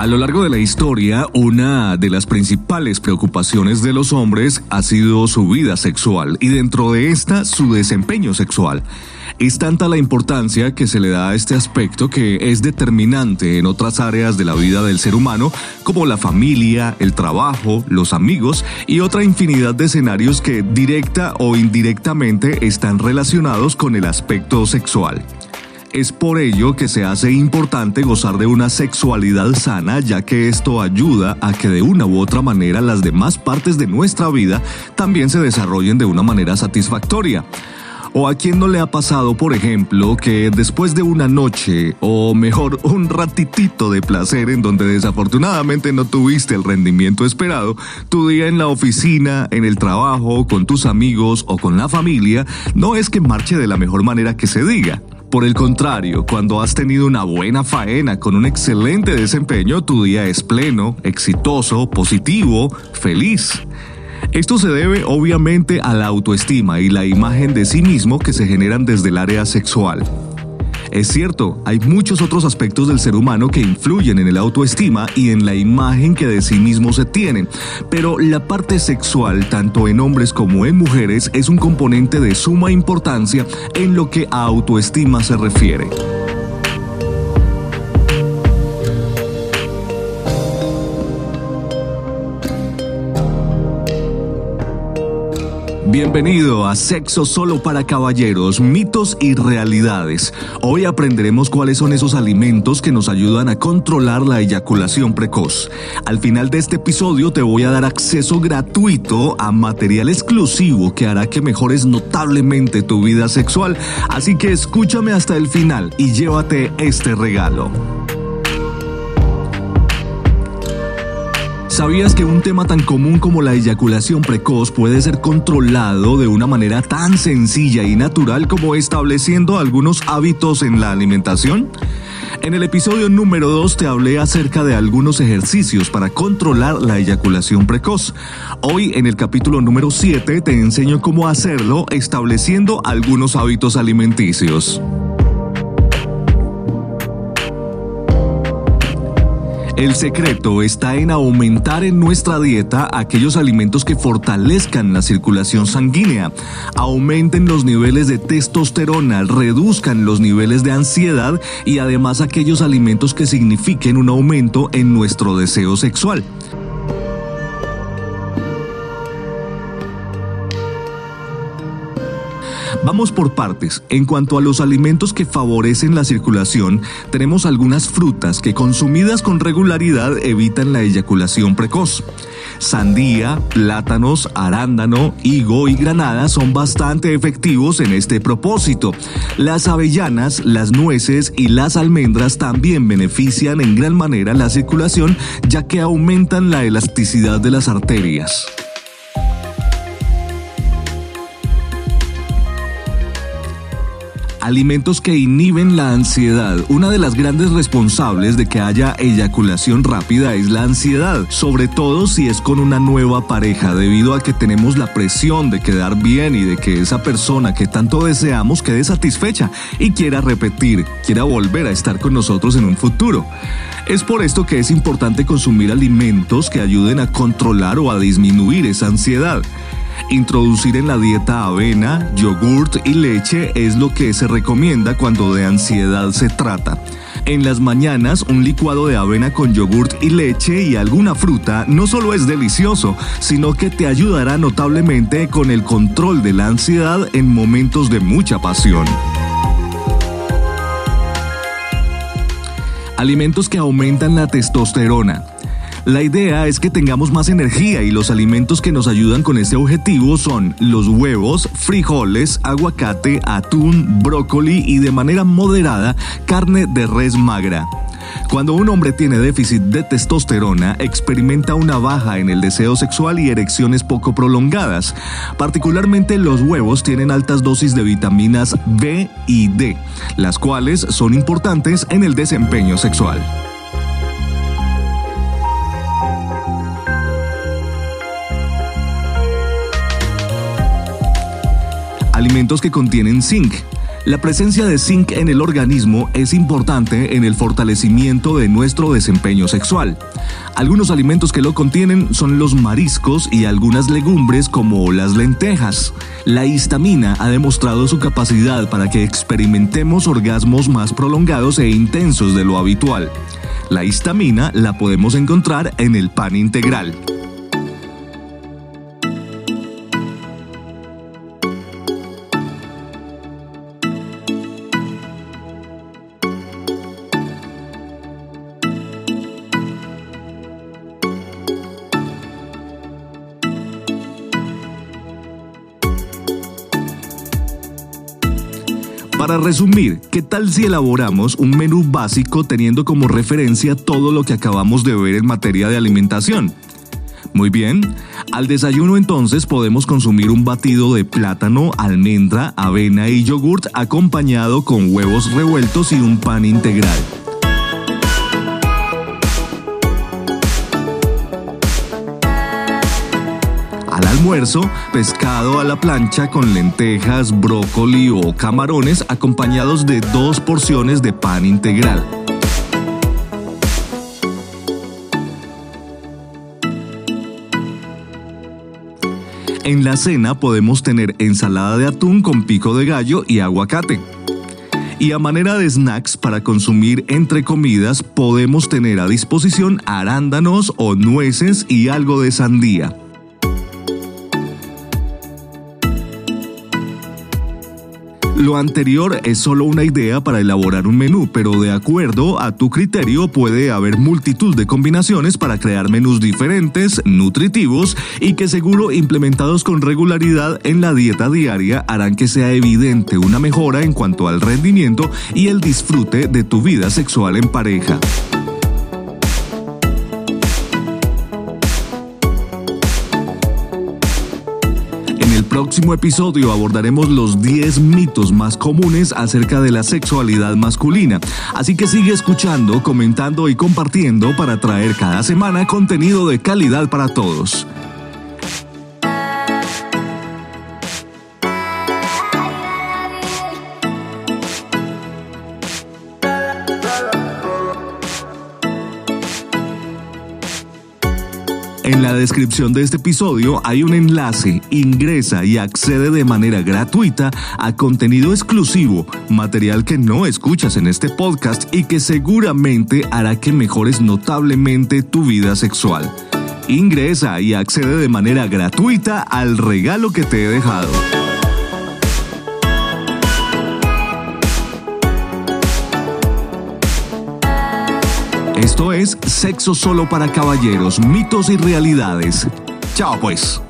A lo largo de la historia, una de las principales preocupaciones de los hombres ha sido su vida sexual y dentro de esta su desempeño sexual. Es tanta la importancia que se le da a este aspecto que es determinante en otras áreas de la vida del ser humano, como la familia, el trabajo, los amigos y otra infinidad de escenarios que directa o indirectamente están relacionados con el aspecto sexual. Es por ello que se hace importante gozar de una sexualidad sana, ya que esto ayuda a que de una u otra manera las demás partes de nuestra vida también se desarrollen de una manera satisfactoria. ¿O a quién no le ha pasado, por ejemplo, que después de una noche, o mejor, un ratitito de placer en donde desafortunadamente no tuviste el rendimiento esperado, tu día en la oficina, en el trabajo, con tus amigos o con la familia, no es que marche de la mejor manera que se diga? Por el contrario, cuando has tenido una buena faena con un excelente desempeño, tu día es pleno, exitoso, positivo, feliz. Esto se debe obviamente a la autoestima y la imagen de sí mismo que se generan desde el área sexual. Es cierto, hay muchos otros aspectos del ser humano que influyen en el autoestima y en la imagen que de sí mismo se tiene, pero la parte sexual, tanto en hombres como en mujeres, es un componente de suma importancia en lo que a autoestima se refiere. Bienvenido a Sexo Solo para Caballeros, mitos y realidades. Hoy aprenderemos cuáles son esos alimentos que nos ayudan a controlar la eyaculación precoz. Al final de este episodio te voy a dar acceso gratuito a material exclusivo que hará que mejores notablemente tu vida sexual, así que escúchame hasta el final y llévate este regalo. ¿Sabías que un tema tan común como la eyaculación precoz puede ser controlado de una manera tan sencilla y natural como estableciendo algunos hábitos en la alimentación? En el episodio número 2 te hablé acerca de algunos ejercicios para controlar la eyaculación precoz. Hoy en el capítulo número 7 te enseño cómo hacerlo estableciendo algunos hábitos alimenticios. El secreto está en aumentar en nuestra dieta aquellos alimentos que fortalezcan la circulación sanguínea, aumenten los niveles de testosterona, reduzcan los niveles de ansiedad y además aquellos alimentos que signifiquen un aumento en nuestro deseo sexual. Vamos por partes. En cuanto a los alimentos que favorecen la circulación, tenemos algunas frutas que consumidas con regularidad evitan la eyaculación precoz. Sandía, plátanos, arándano, higo y granada son bastante efectivos en este propósito. Las avellanas, las nueces y las almendras también benefician en gran manera la circulación ya que aumentan la elasticidad de las arterias. Alimentos que inhiben la ansiedad. Una de las grandes responsables de que haya eyaculación rápida es la ansiedad, sobre todo si es con una nueva pareja, debido a que tenemos la presión de quedar bien y de que esa persona que tanto deseamos quede satisfecha y quiera repetir, quiera volver a estar con nosotros en un futuro. Es por esto que es importante consumir alimentos que ayuden a controlar o a disminuir esa ansiedad. Introducir en la dieta avena, yogurt y leche es lo que se recomienda cuando de ansiedad se trata. En las mañanas, un licuado de avena con yogurt y leche y alguna fruta no solo es delicioso, sino que te ayudará notablemente con el control de la ansiedad en momentos de mucha pasión. Alimentos que aumentan la testosterona. La idea es que tengamos más energía y los alimentos que nos ayudan con este objetivo son los huevos, frijoles, aguacate, atún, brócoli y de manera moderada carne de res magra. Cuando un hombre tiene déficit de testosterona, experimenta una baja en el deseo sexual y erecciones poco prolongadas. Particularmente los huevos tienen altas dosis de vitaminas B y D, las cuales son importantes en el desempeño sexual. Alimentos que contienen zinc. La presencia de zinc en el organismo es importante en el fortalecimiento de nuestro desempeño sexual. Algunos alimentos que lo contienen son los mariscos y algunas legumbres como las lentejas. La histamina ha demostrado su capacidad para que experimentemos orgasmos más prolongados e intensos de lo habitual. La histamina la podemos encontrar en el pan integral. Para resumir, ¿qué tal si elaboramos un menú básico teniendo como referencia todo lo que acabamos de ver en materia de alimentación? Muy bien, al desayuno entonces podemos consumir un batido de plátano, almendra, avena y yogurt acompañado con huevos revueltos y un pan integral. Al almuerzo, pescado a la plancha con lentejas, brócoli o camarones acompañados de dos porciones de pan integral. En la cena podemos tener ensalada de atún con pico de gallo y aguacate. Y a manera de snacks para consumir entre comidas podemos tener a disposición arándanos o nueces y algo de sandía. Lo anterior es solo una idea para elaborar un menú, pero de acuerdo a tu criterio puede haber multitud de combinaciones para crear menús diferentes, nutritivos y que seguro implementados con regularidad en la dieta diaria harán que sea evidente una mejora en cuanto al rendimiento y el disfrute de tu vida sexual en pareja. Próximo episodio abordaremos los 10 mitos más comunes acerca de la sexualidad masculina. Así que sigue escuchando, comentando y compartiendo para traer cada semana contenido de calidad para todos. En la descripción de este episodio hay un enlace, ingresa y accede de manera gratuita a contenido exclusivo, material que no escuchas en este podcast y que seguramente hará que mejores notablemente tu vida sexual. Ingresa y accede de manera gratuita al regalo que te he dejado. Esto es Sexo solo para caballeros, mitos y realidades. Chao pues.